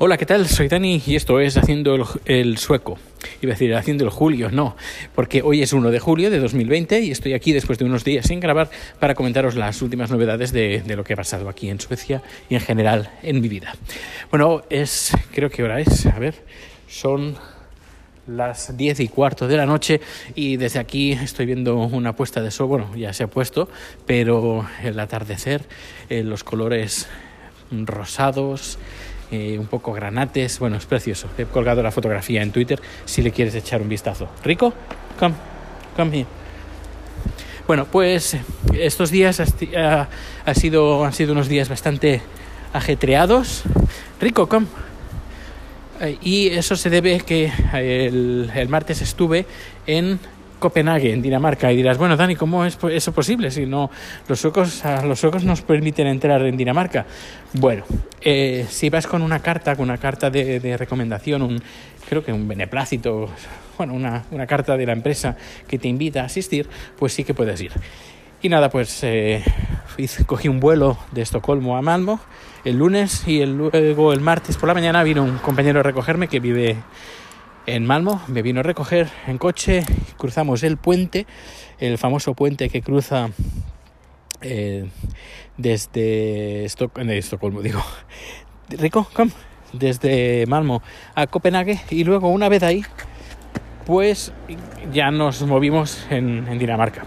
Hola, ¿qué tal? Soy Dani y esto es Haciendo el, el, Sueco. Iba a decir Haciendo el Julio, no, porque hoy es 1 de julio de 2020 y estoy aquí después de unos días sin grabar para comentaros las últimas novedades de, lo que ha pasado aquí en Suecia y en general en mi vida. Bueno, es, creo que hora es, a ver, son las 10 y cuarto de la noche y desde aquí estoy viendo una puesta de sol, bueno, ya se ha puesto, pero el atardecer, eh, los colores rosados, eh, un poco granates, bueno, es precioso. He colgado la fotografía en Twitter si le quieres echar un vistazo. Rico, come, come here. Bueno, pues estos días ha, sido, han sido unos días bastante ajetreados. Rico, come. Y eso se debe que el, el martes estuve en Copenhague, en Dinamarca, y dirás, bueno, Dani, ¿cómo es eso posible si no los suecos, los suecos nos permiten entrar en Dinamarca? Bueno, eh, si vas con una carta, con una carta de, de, recomendación, un, creo que un beneplácito, bueno, una, una, carta de la empresa que te invita a asistir, pues sí que puedes ir. Y nada, pues eh, cogí un vuelo de Estocolmo a Malmo el lunes y el, luego el martes por la mañana vino un compañero a recogerme que vive en Malmo, me vino a recoger en coche, cruzamos el puente, el famoso puente que cruza eh, desde Estoc de Estocolmo, digo, Rico, desde Malmo a Copenhague y luego una vez ahí, pues ya nos movimos en, en Dinamarca.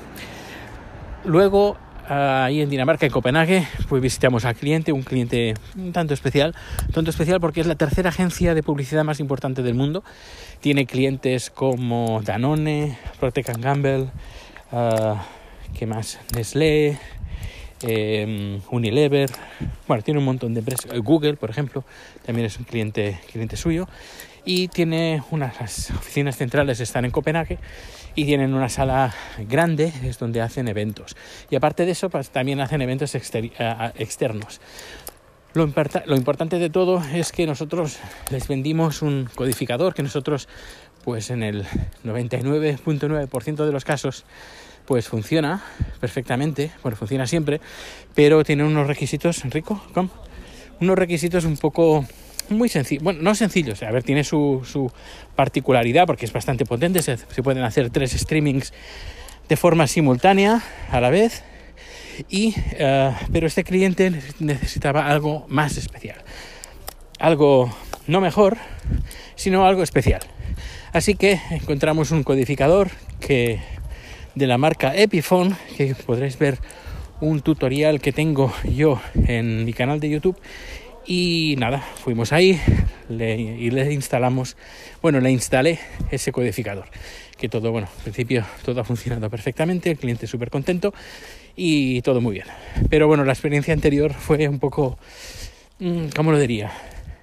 Luego ahí en Dinamarca, en Copenhague, pues visitamos al cliente, un cliente un tanto especial, tanto especial porque es la tercera agencia de publicidad más importante del mundo. Tiene clientes como Danone, Procter Gamble, uh, ¿qué más? Nestlé, eh, Unilever, bueno, tiene un montón de empresas. Google, por ejemplo, también es un cliente, cliente suyo. Y tiene unas oficinas centrales están en Copenhague y tienen una sala grande, es donde hacen eventos. Y aparte de eso, pues, también hacen eventos exter externos. Lo, lo, importante de todo es que nosotros les vendimos un codificador que nosotros, pues en el 99.9% de los casos, pues funciona perfectamente, bueno, funciona siempre, pero tiene unos requisitos, Rico, unos requisitos un poco muy sencillo, bueno, no sencillos, a ver, tiene su, su particularidad porque es bastante potente, se, pueden hacer tres streamings de forma simultánea a la vez, y, uh, pero este cliente necesitaba algo más especial, algo no mejor, sino algo especial. Así que encontramos un codificador que de la marca Epiphone, que podréis ver un tutorial que tengo yo en mi canal de YouTube y nada, fuimos ahí y le instalamos, bueno, le instalé ese codificador. Que todo, bueno, al principio todo ha funcionado perfectamente, el cliente súper contento y todo muy bien. Pero bueno, la experiencia anterior fue un poco, ¿cómo lo diría?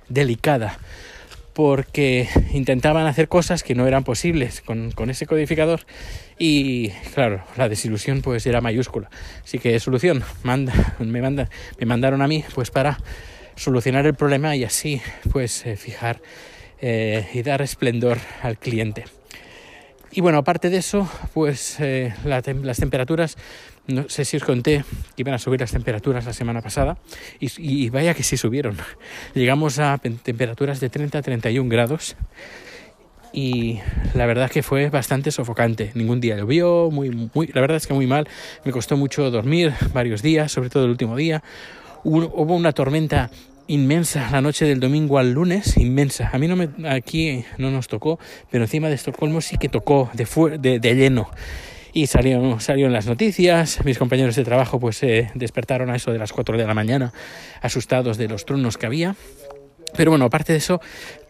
Delicada porque intentaban hacer cosas que no eran posibles con, con, ese codificador y claro, la desilusión pues era mayúscula. Así que solución, manda, me, me mandaron a mí pues para solucionar el problema y así pues eh, fijar eh, y dar esplendor al cliente. Y bueno, aparte de eso, pues eh, las temperaturas, no sé si os conté que iban a subir las temperaturas la semana pasada y, y vaya que sí subieron. Llegamos a temperaturas de 30 a 31 grados y la verdad que fue bastante sofocante. Ningún día llovió, muy, muy, la verdad es que muy mal. Me costó mucho dormir varios días, sobre todo el último día. Hubo, hubo una tormenta inmensa la noche del domingo al lunes, inmensa. A mí no me, aquí no nos tocó, pero encima de Estocolmo sí que tocó de, de, de lleno. Y salió, salió en las noticias, mis compañeros de trabajo pues se eh, despertaron a eso de las 4 de la mañana, asustados de los truenos que había. Pero bueno, aparte de eso,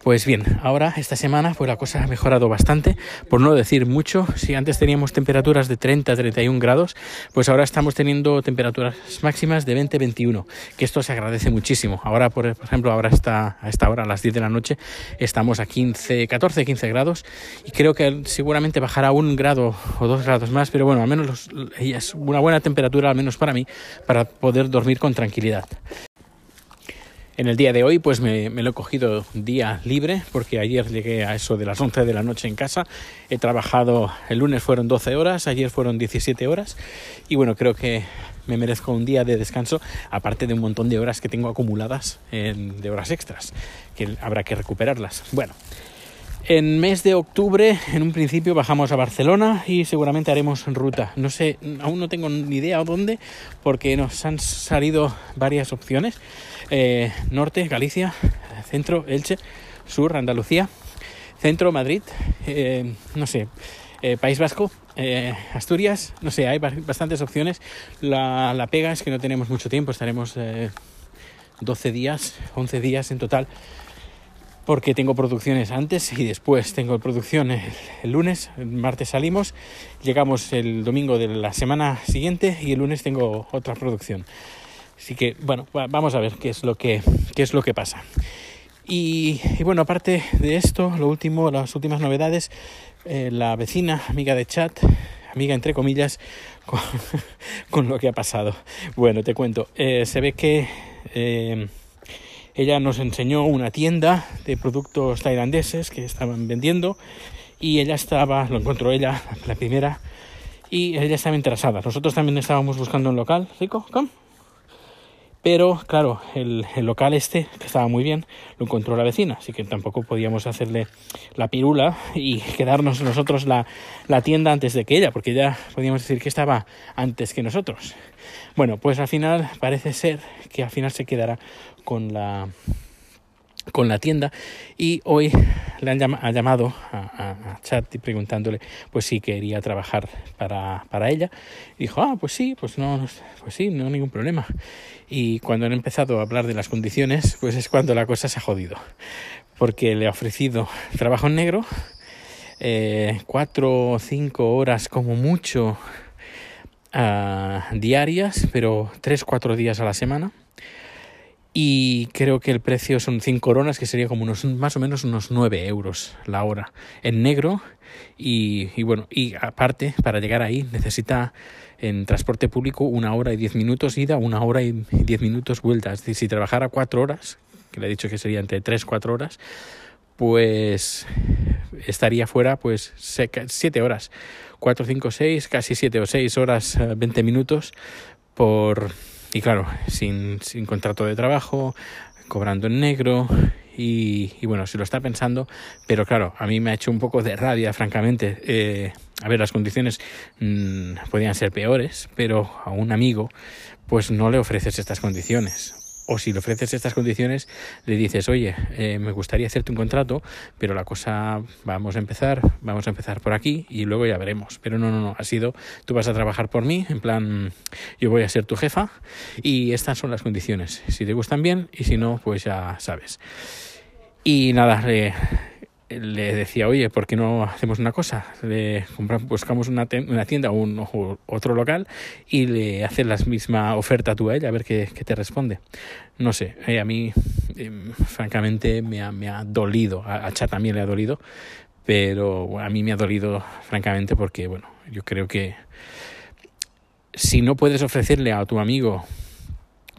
pues bien, ahora esta semana pues la cosa ha mejorado bastante, por no decir mucho. Si antes teníamos temperaturas de 30 a 31 grados, pues ahora estamos teniendo temperaturas máximas de 20 21, que esto se agradece muchísimo. Ahora, por, ejemplo, ahora está a esta hora, a las 10 de la noche, estamos a 15, 14, 15 grados y creo que seguramente bajará un grado o dos grados más, pero bueno, al menos es una buena temperatura, al menos para mí, para poder dormir con tranquilidad. En el día de hoy pues me, lo he cogido día libre porque ayer llegué a eso de las 11 de la noche en casa. He trabajado, el lunes fueron 12 horas, ayer fueron 17 horas y bueno, creo que me merezco un día de descanso, aparte de un montón de horas que tengo acumuladas de horas extras, que habrá que recuperarlas. Bueno, en mes de octubre, en un principio, bajamos a Barcelona y seguramente haremos ruta. No sé, aún no tengo ni idea dónde, porque nos han salido varias opciones. Eh, norte, Galicia, centro, Elche, sur, Andalucía, centro, Madrid, eh, no sé, eh, País Vasco, Asturias, no sé, hay bastantes opciones. La, la, pega es que no tenemos mucho tiempo, estaremos 12 días, 11 días en total porque tengo producciones antes y después. Tengo producción el, lunes, el martes salimos, llegamos el domingo de la semana siguiente y el lunes tengo otra producción. Así que bueno, vamos a ver qué es lo que, qué es lo que pasa. Y, bueno, aparte de esto, lo último, las últimas novedades, eh, la vecina, amiga de chat, amiga entre comillas, con, lo que ha pasado. Bueno, te cuento, eh, se ve que eh, ella nos enseñó una tienda de productos tailandeses que estaban vendiendo y ella estaba, lo encontró ella, la primera, y ella estaba interesada. Nosotros también estábamos buscando un local, ¿rico? ¿Cómo? Pero claro, el, local este, que estaba muy bien, lo encontró la vecina, así que tampoco podíamos hacerle la pirula y quedarnos nosotros la, la tienda antes de que ella, porque ella podíamos decir que estaba antes que nosotros. Bueno, pues al final parece ser que al final se quedará con la con la tienda y hoy le han ha llamado a, a, Chat y preguntándole pues si quería trabajar para, para ella dijo ah pues sí pues no pues sí no ningún problema y cuando han empezado a hablar de las condiciones pues es cuando la cosa se ha jodido porque le ha ofrecido trabajo en negro eh, cuatro o cinco horas como mucho diarias, pero 3-4 días a la semana. Y creo que el precio son 5 coronas, que sería como unos más o menos unos 9 euros la hora en negro. Y, y bueno, y aparte, para llegar ahí necesita en transporte público una hora y 10 minutos ida, una hora y 10 minutos vuelta. Es decir, si trabajara 4 horas, que le he dicho que sería entre 3-4 horas, pues estaría fuera pues 7 horas. 4, 5, 6, casi 7 o 6 horas, 20 eh, minutos por... Y claro, sin, sin contrato de trabajo, cobrando en negro y, y, bueno, si lo está pensando, pero claro, a mí me ha hecho un poco de rabia, francamente. Eh, a ver, las condiciones mmm, podían ser peores, pero a un amigo pues no le ofreces estas condiciones o si le ofreces estas condiciones, le dices, oye, eh, me gustaría hacerte un contrato, pero la cosa, vamos a empezar, vamos a empezar por aquí y luego ya veremos. Pero no, no, no, ha sido, tú vas a trabajar por mí, en plan, yo voy a ser tu jefa y estas son las condiciones. Si te gustan bien y si no, pues ya sabes. Y nada, eh, le decía, oye, ¿por qué no hacemos una cosa? Le compramos, buscamos una, una tienda o, un, otro local y le haces la misma oferta tú a ella, a ver qué, qué te responde. No sé, eh, a mí, eh, francamente, me ha, me ha dolido, a, a también le ha dolido, pero a mí me ha dolido, francamente, porque, bueno, yo creo que si no puedes ofrecerle a tu amigo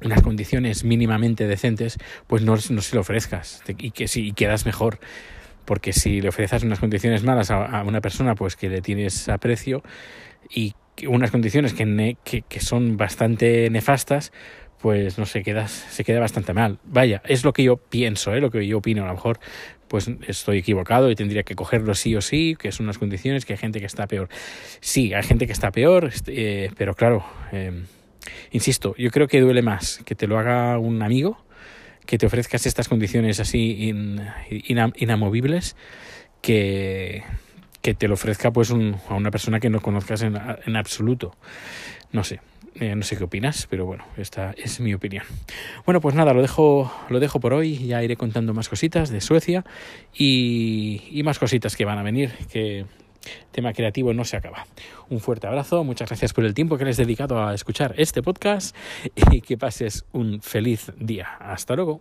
unas condiciones mínimamente decentes, pues no, no se lo ofrezcas y que si quedas mejor porque si le ofreces unas condiciones malas a, una persona pues que le tienes aprecio y unas condiciones que, que, son bastante nefastas pues no sé, quedas, se queda bastante mal. Vaya, es lo que yo pienso, ¿eh? lo que yo opino. A lo mejor pues estoy equivocado y tendría que cogerlo sí o sí, que son unas condiciones, que hay gente que está peor. Sí, hay gente que está peor, eh, pero claro, eh, insisto, yo creo que duele más que te lo haga un amigo que te ofrezcas estas condiciones así inamovibles que, que te lo ofrezca pues a una persona que no conozcas en, en absoluto. No sé, eh, no sé qué opinas, pero bueno, esta es mi opinión. Bueno, pues nada, lo dejo, lo dejo por hoy. Ya iré contando más cositas de Suecia y, y más cositas que van a venir, que tema creativo no se acaba. Un fuerte abrazo, muchas gracias por el tiempo que les he dedicado a escuchar este podcast y que pases un feliz día. Hasta luego.